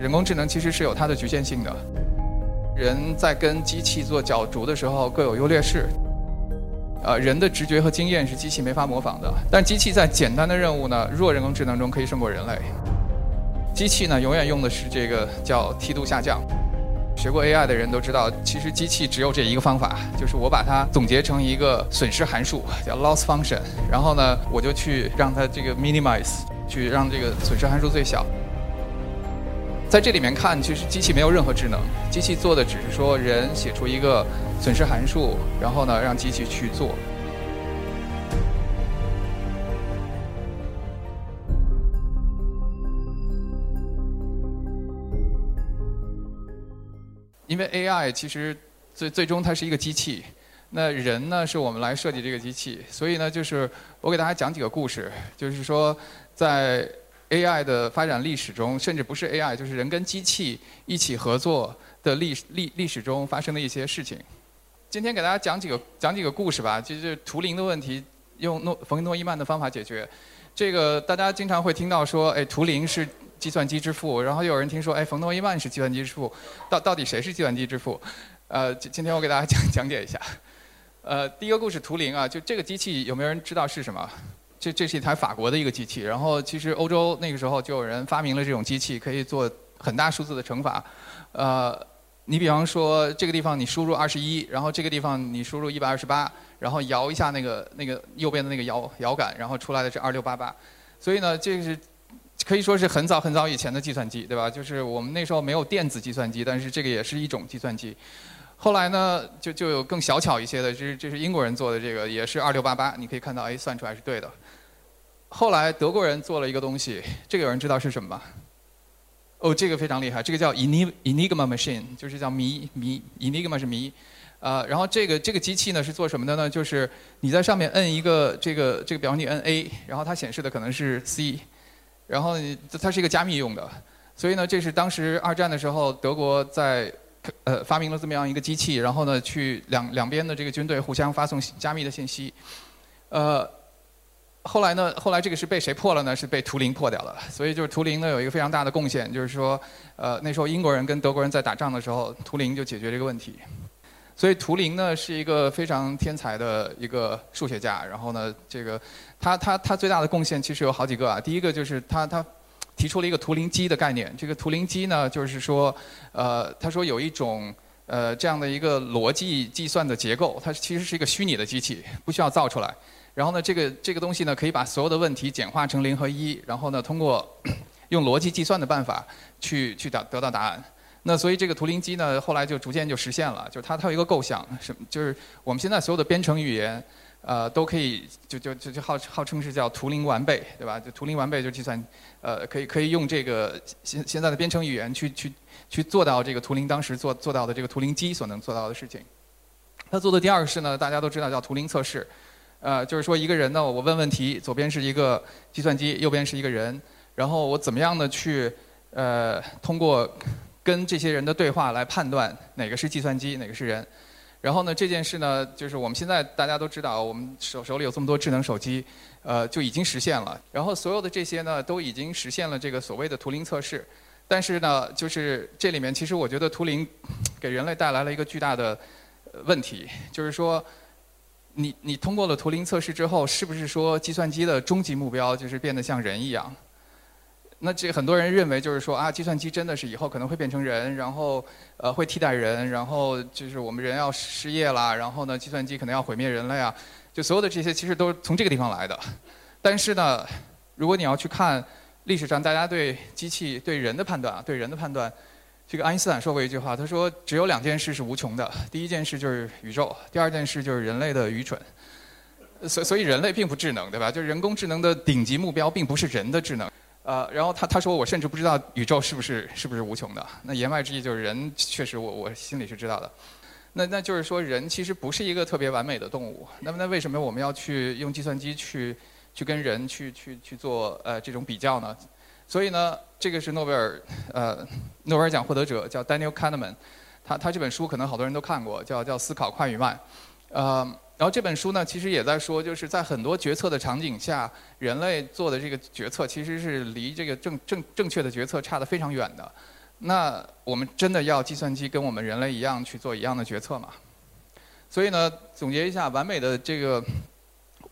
人工智能其实是有它的局限性的，人在跟机器做角逐的时候各有优劣势。呃，人的直觉和经验是机器没法模仿的，但机器在简单的任务呢，弱人工智能中可以胜过人类。机器呢，永远用的是这个叫梯度下降。学过 AI 的人都知道，其实机器只有这一个方法，就是我把它总结成一个损失函数，叫 loss function，然后呢，我就去让它这个 minimize，去让这个损失函数最小。在这里面看，其实机器没有任何智能，机器做的只是说人写出一个损失函数，然后呢让机器去做。因为 AI 其实最最终它是一个机器，那人呢是我们来设计这个机器，所以呢就是我给大家讲几个故事，就是说在。AI 的发展历史中，甚至不是 AI，就是人跟机器一起合作的历历历史中发生的一些事情。今天给大家讲几个讲几个故事吧，就是图灵的问题用诺冯诺依曼的方法解决。这个大家经常会听到说，哎，图灵是计算机之父，然后又有人听说，哎，冯诺依曼是计算机之父，到到底谁是计算机之父？呃，今今天我给大家讲讲解一下。呃，第一个故事图灵啊，就这个机器有没有人知道是什么？这这是一台法国的一个机器，然后其实欧洲那个时候就有人发明了这种机器，可以做很大数字的乘法。呃，你比方说这个地方你输入二十一，然后这个地方你输入一百二十八，然后摇一下那个那个右边的那个摇摇杆，然后出来的是二六八八。所以呢，这是可以说是很早很早以前的计算机，对吧？就是我们那时候没有电子计算机，但是这个也是一种计算机。后来呢，就就有更小巧一些的，这是这是英国人做的这个，也是二六八八，你可以看到，哎，算出来是对的。后来德国人做了一个东西，这个有人知道是什么吗？哦，这个非常厉害，这个叫 Enigma machine，就是叫谜谜，Enigma 是谜。呃，然后这个这个机器呢是做什么的呢？就是你在上面摁一个这个这个，比方你摁 A，然后它显示的可能是 C，然后它是一个加密用的。所以呢，这是当时二战的时候德国在呃发明了这么样一个机器，然后呢去两两边的这个军队互相发送加密的信息，呃。后来呢？后来这个是被谁破了呢？是被图灵破掉了。所以就是图灵呢有一个非常大的贡献，就是说，呃，那时候英国人跟德国人在打仗的时候，图灵就解决这个问题。所以图灵呢是一个非常天才的一个数学家。然后呢，这个他他他最大的贡献其实有好几个啊。第一个就是他他提出了一个图灵机的概念。这个图灵机呢就是说，呃，他说有一种呃这样的一个逻辑计算的结构，它其实是一个虚拟的机器，不需要造出来。然后呢，这个这个东西呢，可以把所有的问题简化成零和一，然后呢，通过 用逻辑计算的办法去去得得到答案。那所以这个图灵机呢，后来就逐渐就实现了。就是它它有一个构想，什么就是我们现在所有的编程语言，呃，都可以就就就就号号称是叫图灵完备，对吧？就图灵完备就计算，呃，可以可以用这个现现在的编程语言去去去做到这个图灵当时做做到的这个图灵机所能做到的事情。他做的第二个事呢，大家都知道叫图灵测试。呃，就是说一个人呢，我问问题，左边是一个计算机，右边是一个人，然后我怎么样的去呃通过跟这些人的对话来判断哪个是计算机，哪个是人。然后呢，这件事呢，就是我们现在大家都知道，我们手手里有这么多智能手机，呃，就已经实现了。然后所有的这些呢，都已经实现了这个所谓的图灵测试。但是呢，就是这里面其实我觉得图灵给人类带来了一个巨大的问题，就是说。你你通过了图灵测试之后，是不是说计算机的终极目标就是变得像人一样？那这很多人认为就是说啊，计算机真的是以后可能会变成人，然后呃会替代人，然后就是我们人要失业啦，然后呢计算机可能要毁灭人类啊，就所有的这些其实都是从这个地方来的。但是呢，如果你要去看历史上大家对机器对人的判断啊，对人的判断。这个爱因斯坦说过一句话，他说只有两件事是无穷的，第一件事就是宇宙，第二件事就是人类的愚蠢。所所以人类并不智能，对吧？就是人工智能的顶级目标并不是人的智能。呃，然后他他说我甚至不知道宇宙是不是是不是无穷的。那言外之意就是人确实我我心里是知道的。那那就是说人其实不是一个特别完美的动物。那么那为什么我们要去用计算机去去跟人去去去做呃这种比较呢？所以呢，这个是诺贝尔呃诺贝尔奖获得者叫 Daniel Kahneman，他他这本书可能好多人都看过，叫叫思考快与慢，呃，然后这本书呢其实也在说，就是在很多决策的场景下，人类做的这个决策其实是离这个正正正确的决策差得非常远的，那我们真的要计算机跟我们人类一样去做一样的决策吗？所以呢，总结一下，完美的这个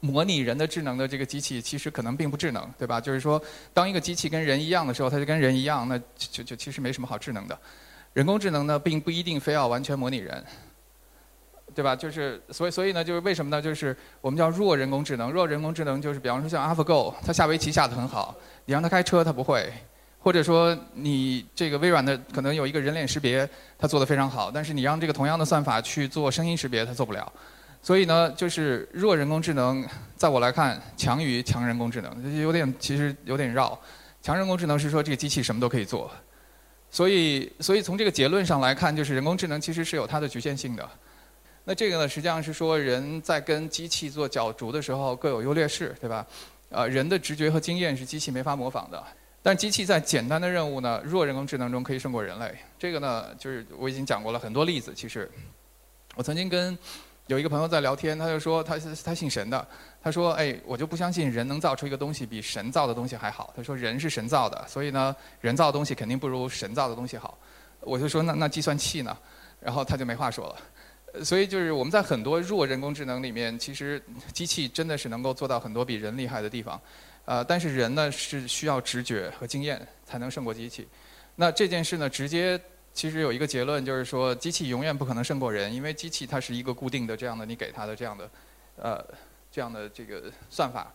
模拟人的智能的这个机器，其实可能并不智能，对吧？就是说，当一个机器跟人一样的时候，它就跟人一样，那就就其实没什么好智能的。人工智能呢，并不一定非要完全模拟人。对吧？就是所以所以呢，就是为什么呢？就是我们叫弱人工智能。弱人工智能就是，比方说像 AlphaGo，它下围棋下的很好，你让它开车它不会；或者说你这个微软的可能有一个人脸识别，它做的非常好，但是你让这个同样的算法去做声音识别，它做不了。所以呢，就是弱人工智能，在我来看强于强人工智能，有点其实有点绕。强人工智能是说这个机器什么都可以做，所以所以从这个结论上来看，就是人工智能其实是有它的局限性的。那这个呢，实际上是说人在跟机器做角逐的时候各有优劣势，对吧？呃，人的直觉和经验是机器没法模仿的，但机器在简单的任务呢，弱人工智能中可以胜过人类。这个呢，就是我已经讲过了很多例子。其实，我曾经跟有一个朋友在聊天，他就说他他信神的，他说哎，我就不相信人能造出一个东西比神造的东西还好。他说人是神造的，所以呢，人造的东西肯定不如神造的东西好。我就说那那计算器呢？然后他就没话说了。所以就是我们在很多弱人工智能里面，其实机器真的是能够做到很多比人厉害的地方，呃，但是人呢是需要直觉和经验才能胜过机器。那这件事呢，直接其实有一个结论，就是说机器永远不可能胜过人，因为机器它是一个固定的这样的你给它的这样的，呃，这样的这个算法。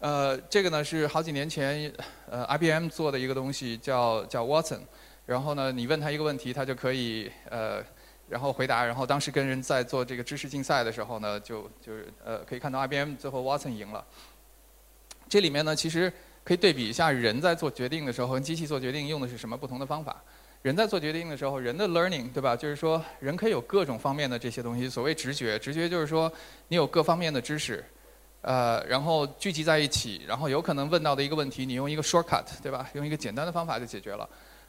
呃，这个呢是好几年前呃 IBM 做的一个东西，叫叫 Watson。然后呢，你问他一个问题，他就可以呃。然后回答，然后当时跟人在做这个知识竞赛的时候呢，就就是呃可以看到 IBM 最后 Watson 赢了。这里面呢，其实可以对比一下人在做决定的时候和机器做决定用的是什么不同的方法。人在做决定的时候，人的 learning 对吧？就是说人可以有各种方面的这些东西。所谓直觉，直觉就是说你有各方面的知识，呃，然后聚集在一起，然后有可能问到的一个问题，你用一个 shortcut 对吧？用一个简单的方法就解决了。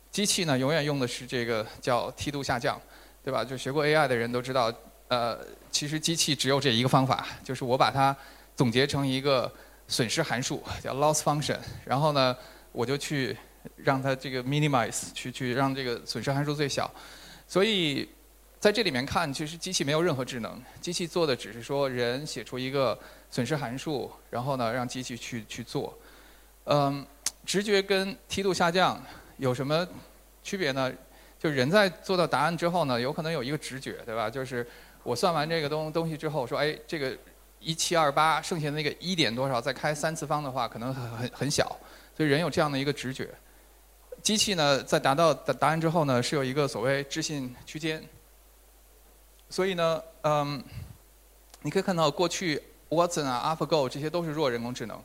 机器呢，永远用的是这个叫梯度下降。对吧？就学过 AI 的人都知道，呃，其实机器只有这一个方法，就是我把它总结成一个损失函数，叫 loss function，然后呢，我就去让它这个 minimize，去去让这个损失函数最小。所以在这里面看，其实机器没有任何智能，机器做的只是说人写出一个损失函数，然后呢让机器去去做。嗯，直觉跟梯度下降有什么区别呢？就人在做到答案之后呢，有可能有一个直觉，对吧？就是我算完这个东东西之后，说，哎，这个一七二八，剩下的那个一点多少，再开三次方的话，可能很很很小。所以人有这样的一个直觉。机器呢，在达到答答案之后呢，是有一个所谓置信区间。所以呢，嗯，你可以看到过去 Watson 啊、AlphaGo 这些都是弱人工智能。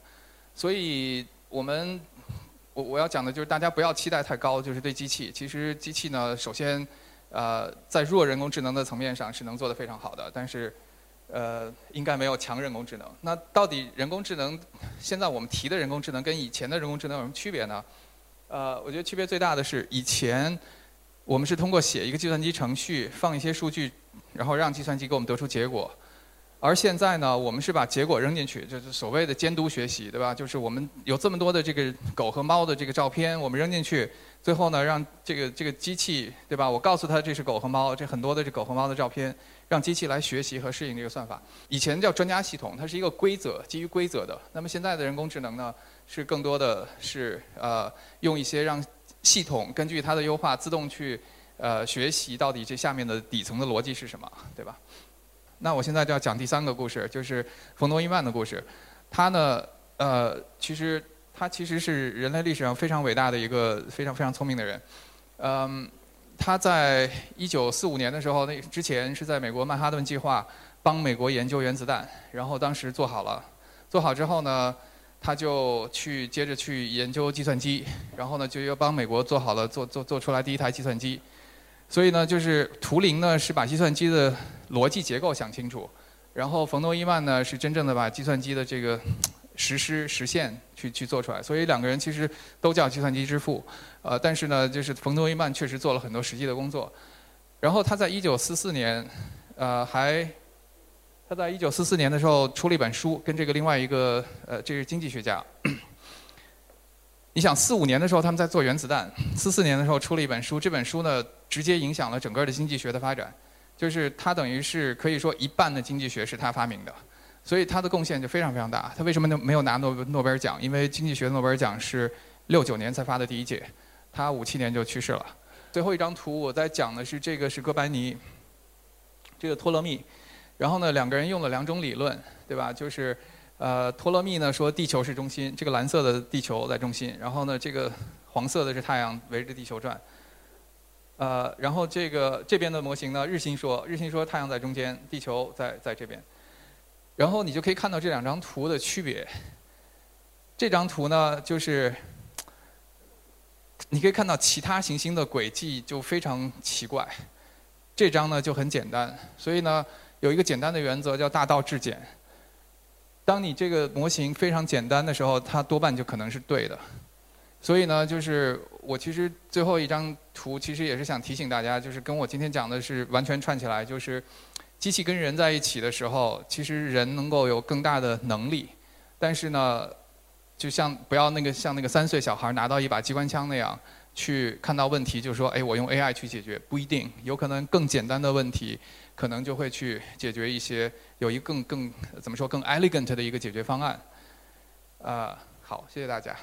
所以我们。我我要讲的就是大家不要期待太高，就是对机器。其实机器呢，首先，呃，在弱人工智能的层面上是能做得非常好的，但是，呃，应该没有强人工智能。那到底人工智能，现在我们提的人工智能跟以前的人工智能有什么区别呢？呃，我觉得区别最大的是，以前我们是通过写一个计算机程序，放一些数据，然后让计算机给我们得出结果。而现在呢，我们是把结果扔进去，就是所谓的监督学习，对吧？就是我们有这么多的这个狗和猫的这个照片，我们扔进去，最后呢，让这个这个机器，对吧？我告诉他这是狗和猫，这很多的这狗和猫的照片，让机器来学习和适应这个算法。以前叫专家系统，它是一个规则，基于规则的。那么现在的人工智能呢，是更多的是呃，用一些让系统根据它的优化，自动去呃学习到底这下面的底层的逻辑是什么，对吧？那我现在就要讲第三个故事，就是冯诺依曼的故事。他呢，呃，其实他其实是人类历史上非常伟大的一个非常非常聪明的人。嗯，他在一九四五年的时候，那之前是在美国曼哈顿计划帮美国研究原子弹，然后当时做好了，做好之后呢，他就去接着去研究计算机，然后呢就又帮美国做好了做做做出来第一台计算机。所以呢，就是图灵呢是把计算机的逻辑结构想清楚，然后冯诺依曼呢是真正的把计算机的这个实施实现去去做出来。所以两个人其实都叫计算机之父，呃，但是呢，就是冯诺依曼确实做了很多实际的工作。然后他在一九四四年，呃，还他在一九四四年的时候出了一本书，跟这个另外一个呃，这是经济学家。你想四五年的时候他们在做原子弹，四四年的时候出了一本书，这本书呢直接影响了整个的经济学的发展，就是他等于是可以说一半的经济学是他发明的，所以他的贡献就非常非常大。他为什么没有拿诺诺贝尔奖？因为经济学诺贝尔奖是六九年才发的第一届，他五七年就去世了。最后一张图我在讲的是这个是哥白尼，这个托勒密，然后呢两个人用了两种理论，对吧？就是。呃，托勒密呢说地球是中心，这个蓝色的地球在中心，然后呢这个黄色的是太阳围着地球转。呃，然后这个这边的模型呢，日心说，日心说太阳在中间，地球在在这边。然后你就可以看到这两张图的区别。这张图呢，就是你可以看到其他行星的轨迹就非常奇怪。这张呢就很简单，所以呢有一个简单的原则叫大道至简。当你这个模型非常简单的时候，它多半就可能是对的。所以呢，就是我其实最后一张图其实也是想提醒大家，就是跟我今天讲的是完全串起来，就是机器跟人在一起的时候，其实人能够有更大的能力，但是呢，就像不要那个像那个三岁小孩拿到一把机关枪那样。去看到问题，就是说，哎，我用 AI 去解决，不一定，有可能更简单的问题，可能就会去解决一些，有一更更怎么说更 elegant 的一个解决方案。啊，好，谢谢大家。